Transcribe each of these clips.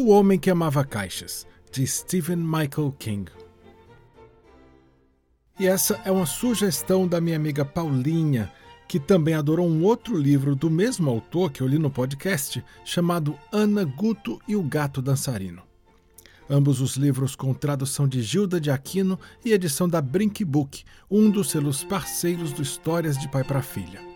O Homem que Amava Caixas, de Stephen Michael King. E essa é uma sugestão da minha amiga Paulinha, que também adorou um outro livro do mesmo autor que eu li no podcast, chamado Ana Guto e o Gato Dançarino. Ambos os livros com tradução de Gilda de Aquino e edição da Brink Book, um dos selos parceiros do Histórias de Pai para Filha.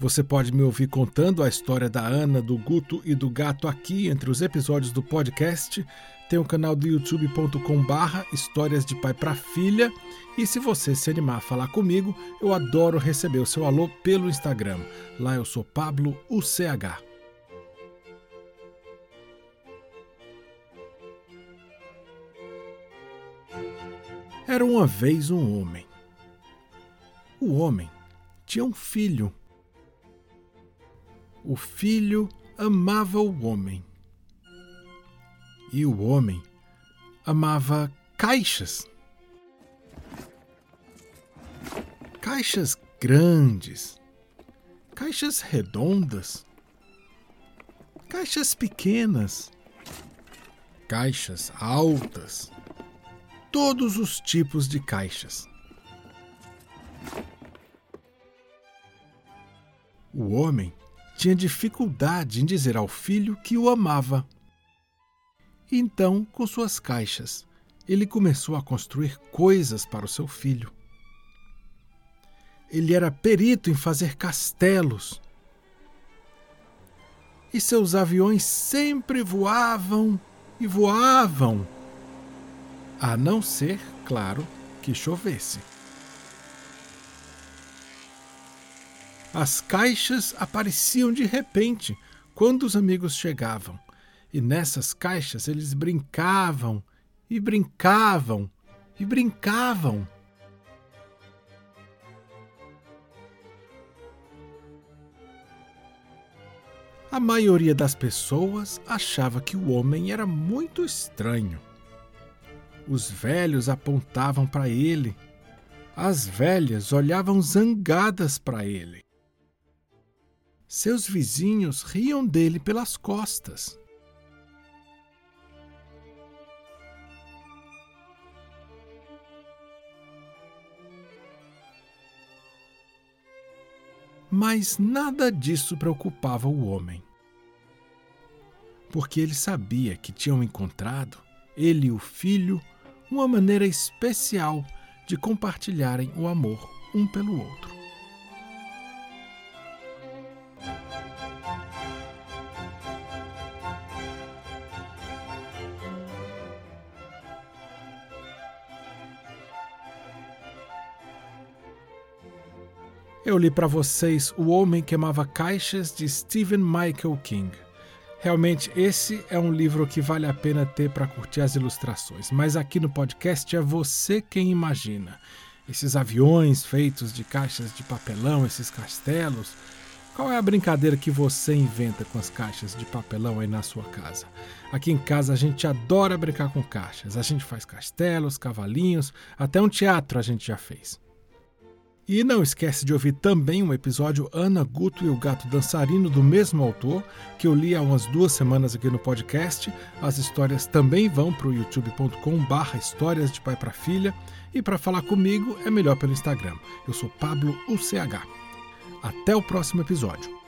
Você pode me ouvir contando a história da Ana, do Guto e do gato aqui entre os episódios do podcast. Tem o canal do youtube.com barra Histórias de Pai para Filha. E se você se animar a falar comigo, eu adoro receber o seu alô pelo Instagram. Lá eu sou Pablo UCH. Era uma vez um homem. O homem tinha um filho o filho amava o homem. E o homem amava caixas. Caixas grandes, caixas redondas, caixas pequenas, caixas altas, todos os tipos de caixas. O homem tinha dificuldade em dizer ao filho que o amava. Então, com suas caixas, ele começou a construir coisas para o seu filho. Ele era perito em fazer castelos. E seus aviões sempre voavam e voavam. A não ser, claro, que chovesse. As caixas apareciam de repente quando os amigos chegavam, e nessas caixas eles brincavam e brincavam e brincavam. A maioria das pessoas achava que o homem era muito estranho. Os velhos apontavam para ele. As velhas olhavam zangadas para ele. Seus vizinhos riam dele pelas costas. Mas nada disso preocupava o homem. Porque ele sabia que tinham encontrado, ele e o filho, uma maneira especial de compartilharem o amor um pelo outro. Eu li para vocês O Homem que Amava Caixas de Stephen Michael King. Realmente, esse é um livro que vale a pena ter para curtir as ilustrações, mas aqui no podcast é você quem imagina. Esses aviões feitos de caixas de papelão, esses castelos. Qual é a brincadeira que você inventa com as caixas de papelão aí na sua casa? Aqui em casa a gente adora brincar com caixas. A gente faz castelos, cavalinhos, até um teatro a gente já fez. E não esquece de ouvir também um episódio Ana Guto e o Gato Dançarino do mesmo autor, que eu li há umas duas semanas aqui no podcast. As histórias também vão para o youtube.com barra histórias de pai para filha. E para falar comigo é melhor pelo Instagram. Eu sou Pablo UCH. Até o próximo episódio.